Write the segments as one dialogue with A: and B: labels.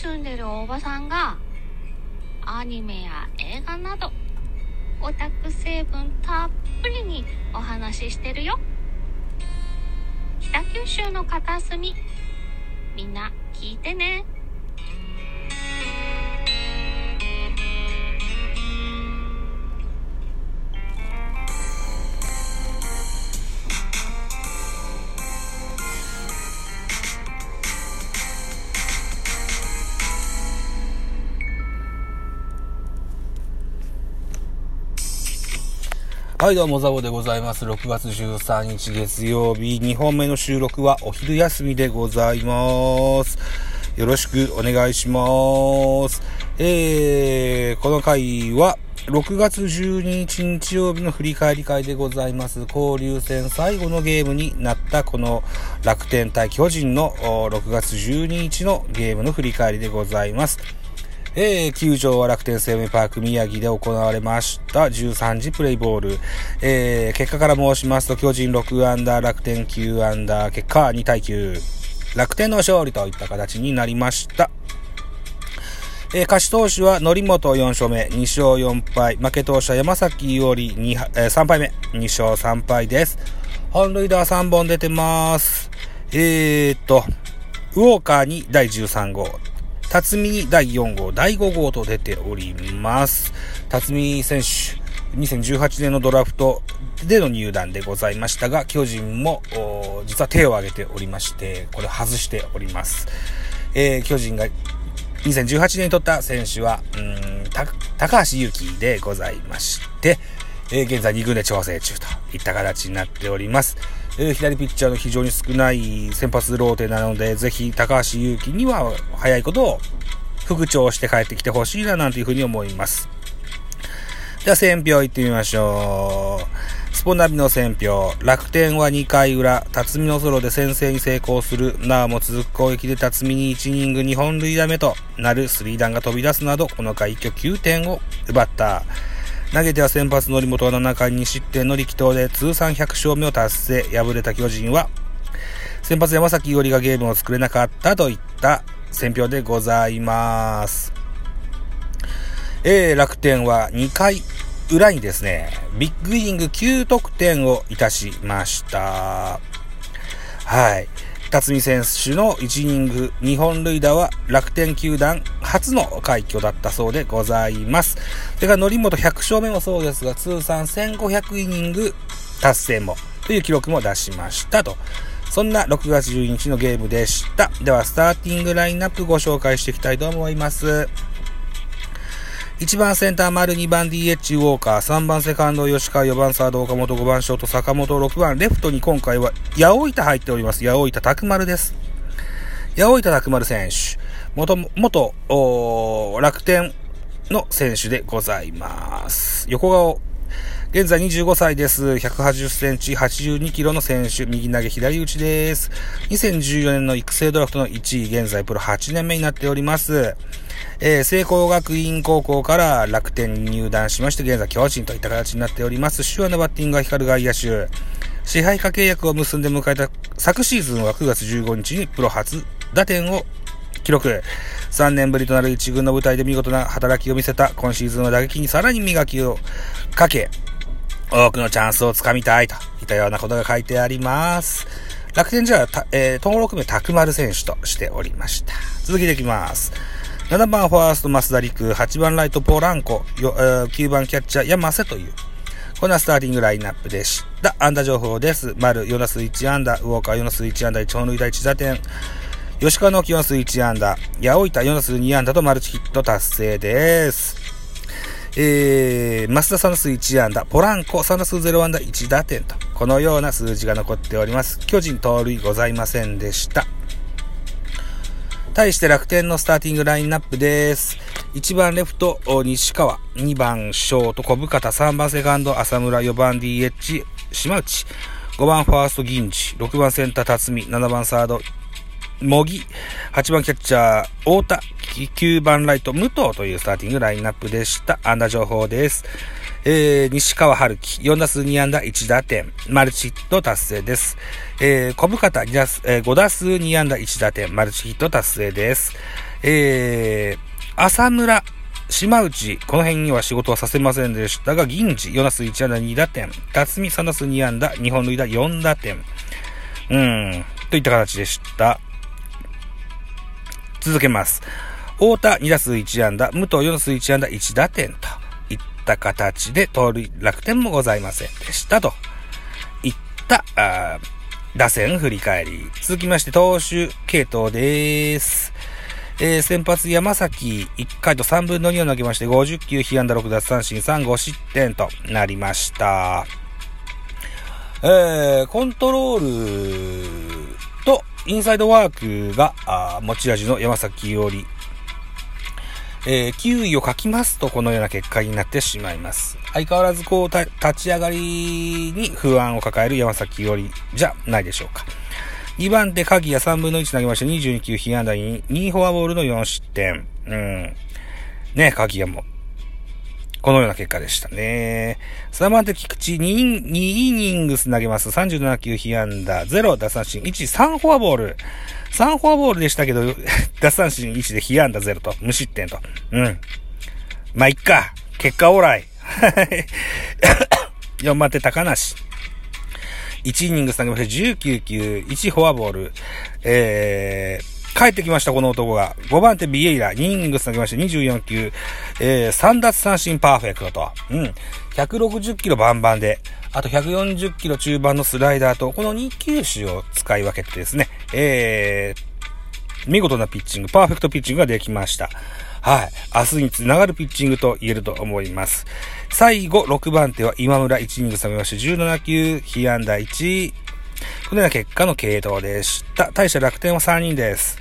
A: 住んでるおばさんがアニメや映画などオタク成分たっぷりにお話ししてるよ。北九州の片隅みんな聞いてね。
B: はい、どうも、ザボでございます。6月13日月曜日、2本目の収録はお昼休みでございます。よろしくお願いします。えー、この回は、6月12日日曜日の振り返り会でございます。交流戦最後のゲームになったこの楽天対巨人の6月12日のゲームの振り返りでございます。えー、球場は楽天生命パーク宮城で行われました13時プレイボール。えー、結果から申しますと巨人6アンダー、楽天9アンダー、結果は2対9。楽天の勝利といった形になりました。えー、勝ち投手は、則本4勝目、2勝4敗。負け投手は山崎伊織、えー、3敗目、2勝3敗です。本塁打は3本出てます。えーっと、ウォーカーに第13号。辰巳第4号、第5号と出ております。辰巳選手、2018年のドラフトでの入団でございましたが、巨人も実は手を挙げておりまして、これ外しております。えー、巨人が2018年に取った選手は、うん高橋祐希でございまして、えー、現在2軍で調整中といった形になっております。え、左ピッチャーの非常に少ない先発ローテなので、ぜひ高橋祐希には早いことを復調して帰ってきてほしいななんていうふうに思います。では、選票行ってみましょう。スポナビの選票。楽天は2回裏、辰巳のソロで先制に成功する。なおも続く攻撃で辰巳に1イニング2本塁打目となるスリーダンが飛び出すなど、この回一挙9点を奪った。投げては先発則本は7回2失点の力投で通算100勝目を達成。敗れた巨人は、先発山崎伊織がゲームを作れなかったといった選票でございます。えー、楽天は2回裏にですね、ビッグイニング9得点をいたしました。はい。辰巳選手の1イニング2本塁打は楽天球団初の快挙だったそうでございます。それから則本100勝目もそうですが、通算1500イニング達成もという記録も出しましたと。そんな6月12日のゲームでした。では、スターティングラインナップご紹介していきたいと思います。1番センター丸、2番 DH ウォーカー、3番セカンド吉川、4番サード岡本、5番ショート坂本、6番レフトに今回は八百板入っております。八百板拓丸です。八百板拓丸選手、元、元、楽天の選手でございます。横顔、現在25歳です。180センチ、82キロの選手、右投げ左打ちです。2014年の育成ドラフトの1位、現在プロ8年目になっております。えー、聖光学院高校から楽天入団しまして、現在巨人といった形になっております。手話のバッティングが光る外野手。支配下契約を結んで迎えた昨シーズンは9月15日にプロ初打点を記録。3年ぶりとなる1軍の舞台で見事な働きを見せた今シーズンの打撃にさらに磨きをかけ、多くのチャンスをつかみたいといったようなことが書いてあります。楽天じゃあ、えー、登録名拓丸選手としておりました。続きでいきます。7番ファースト増田陸、8番ライトポーランコ、9番キャッチャー山瀬という、こんなスターティングラインナップでした。安打情報です。丸、4打数1安打、ウォーカー4打数1安打、1本塁打1打点、吉川直樹4打数1安打、八百板4打数2安打とマルチヒット達成です。えー、増田3打数1安打、ポランコ3打数0安打1打点と、このような数字が残っております。巨人盗塁ございませんでした。対して楽天のスターティングラインナップです。1番レフト、西川。2番ショート、小深田。3番セカンド、浅村。4番 DH、島内。5番ファースト、銀次。6番センター、辰巳。7番サード、茂木。8番キャッチャー、太田。9番ライト、武藤というスターティングラインナップでした。安打情報です。えー、西川春樹、4打数2安打1打点、マルチヒット達成です。えー、小深田2打、えー、5打数2安打1打点、マルチヒット達成です。えー、浅村、島内、この辺には仕事はさせませんでしたが、銀次、4打数1安打2打点、辰巳3打数2安打、日本塁打4打点、うん、といった形でした。続けます。太田2打数1安打、武藤4打数1安打1打点とった形で盗塁楽天もございませんでしたといったあ打線振り返り。続きまして投手系統です。えー、先発山崎1回と3分の2を投げまして50球、被安打6奪三振3、5失点となりました。えー、コントロールとインサイドワークが持ち味の山崎伊織。えー、9位を書きますとこのような結果になってしまいます。相変わらずこう、立ち上がりに不安を抱える山崎よりじゃないでしょうか。2番手、鍵屋3分の1投げまして22球、被安打に2フォアボールの4失点。うん。ね、鍵谷も。このような結果でしたね。3番手、菊池2、2イニングス投げます。37球、被安打0、奪三振1、3フォアボール。3フォアボールでしたけど、奪三振1で被安打0と、無失点と。うん。まあ、いっか。結果オーライ。4番手、高梨。1イニングス投げまして19球、1フォアボール。えー、帰ってきました、この男が。5番手ビエイラ、2イニング投げまして24球、えー、3奪三振パーフェクトと。うん。160キロバンバンで、あと140キロ中盤のスライダーと、この2球種を使い分けてですね、えー、見事なピッチング、パーフェクトピッチングができました。はい。明日につながるピッチングと言えると思います。最後、6番手は今村1イニング下げまして、17球、被安打1。このような結果の系統でした。対して楽天は3人です。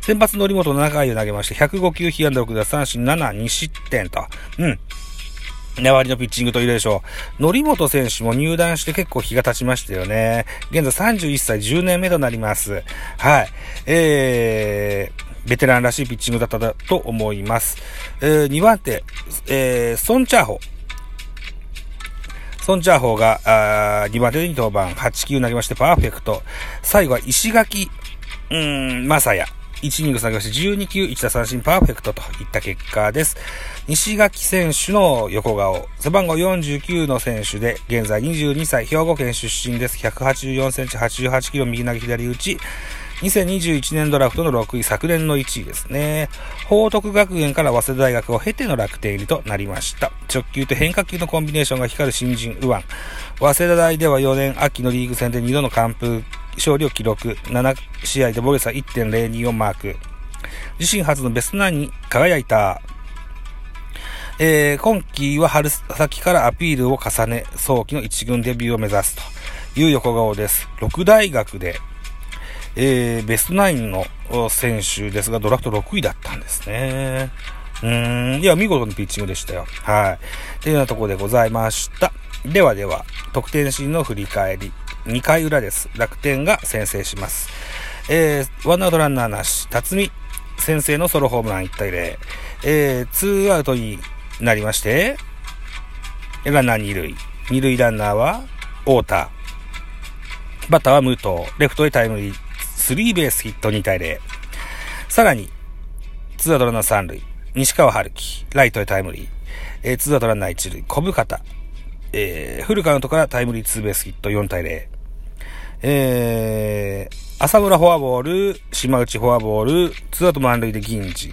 B: 先発のり本7回を投げまして、105球、被安打6打三振7、2失点と。うん。粘りのピッチングと言えるでしょう。則本選手も入団して結構日が経ちましたよね。現在31歳10年目となります。はい。えー、ベテランらしいピッチングだったと思います。えー、2番手、えー、ソンチャーホ。ソンチャーホーが、あ2番手に登板、8球投げましてパーフェクト。最後は石垣、うーん、まさや。1イニング下げまして12球1打三振パーフェクトといった結果です。西垣選手の横顔、背番号49の選手で、現在22歳、兵庫県出身です。184センチ、88キロ、右投げ左打ち。2021年ドラフトの6位、昨年の1位ですね。報徳学園から早稲田大学を経ての楽天入りとなりました。直球と変化球のコンビネーションが光る新人右腕。早稲田大では4年秋のリーグ戦で2度の完封勝利を記録。7試合で防御差1.02をマーク。自身初のベストナンに輝いたえー、今季は春先からアピールを重ね、早期の一軍デビューを目指すという横顔です。6大学で、えー、ベストナインの選手ですが、ドラフト6位だったんですね。うん、いや、見事なピッチングでしたよ。はい。というようなところでございました。ではでは、得点シーンの振り返り。2回裏です。楽天が先制します。えー、ワンアウトランナーなし、辰巳、先制のソロホームラン1対0。えー、ツーアウトになりまして、ランナー2塁。2塁ランナーは、太田。バッターは武藤。レフトへタイムリー。スリーベースヒット2対0。さらに、ツーアウトランナー3塁。西川遥輝。ライトへタイムリー。えー、ツーアウトランナー1塁。小深田。えー、フルカウントからタイムリーツーベースヒット4対0。えー、浅村フォアボール、島内フォアボール、ツーアウト満塁で銀次、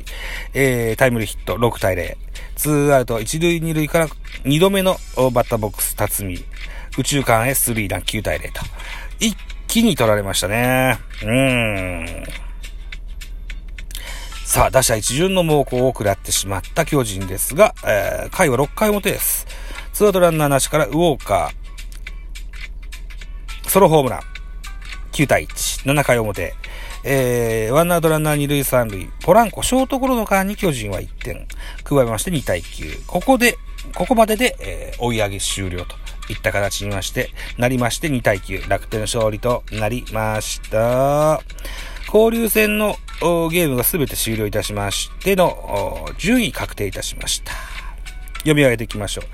B: えー、タイムリーヒット6対0。ツーアウト1塁2塁から2度目のバッターボックス、辰巳。右中間へスリーラン9対0と。一気に取られましたね。うーん。さあ、打者一巡の猛攻を食らってしまった巨人ですが、えー、回は6回表です。ツーアウトランナーなしからウォーカー、ソロホームラン。9対1、7回表。えー、ワンアウトランナー2塁3塁、ポランコ、ショートゴロの間に巨人は1点、加えまして2対9。ここで、ここまでで、えー、追い上げ終了といった形にまして、なりまして2対9、楽天の勝利となりました。交流戦のゲームが全て終了いたしましての順位確定いたしました。読み上げていきましょう。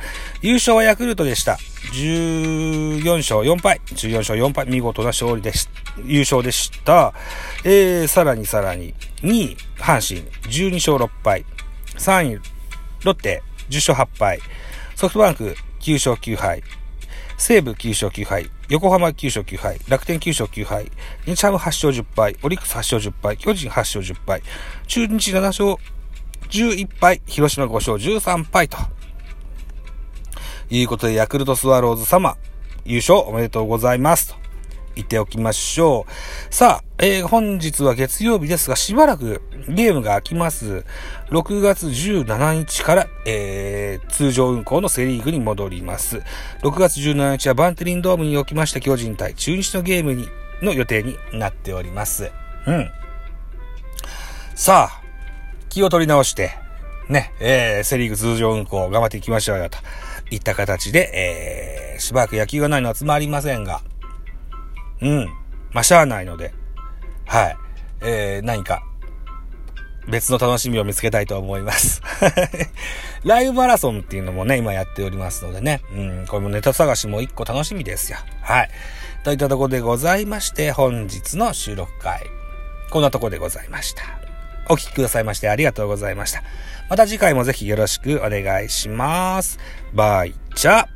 B: 優勝はヤクルトでした。14勝4敗。14勝4敗。見事な勝利でし、優勝でした。えー、さらにさらに、2位、阪神、12勝6敗。3位、ロッテ、10勝8敗。ソフトバンク、9勝9敗。西武9勝9敗。横浜9勝9敗。楽天9勝9敗。日ハム8勝10敗。オリックス8勝10敗。巨人8勝10敗。中日7勝11敗。広島5勝13敗と。いうことで、ヤクルトスワローズ様、優勝おめでとうございますと。言っておきましょう。さあ、えー、本日は月曜日ですが、しばらくゲームが空きます。6月17日から、えー、通常運行のセリーグに戻ります。6月17日はバンテリンドームにおきました巨人対中日のゲームに、の予定になっております。うん。さあ、気を取り直して、ね、えー、セリーグ通常運行頑張っていきましょうよと。いった形で、えー、しばらく野球がないのはつまりませんが、うん。まあ、しゃあないので、はい。えー、何か、別の楽しみを見つけたいと思います。ライブマラソンっていうのもね、今やっておりますのでね。うん、これもネタ探しも一個楽しみですよ。はい。といったとこでございまして、本日の収録会、こんなとこでございました。お聴きくださいましてありがとうございました。また次回もぜひよろしくお願いします。バイチャ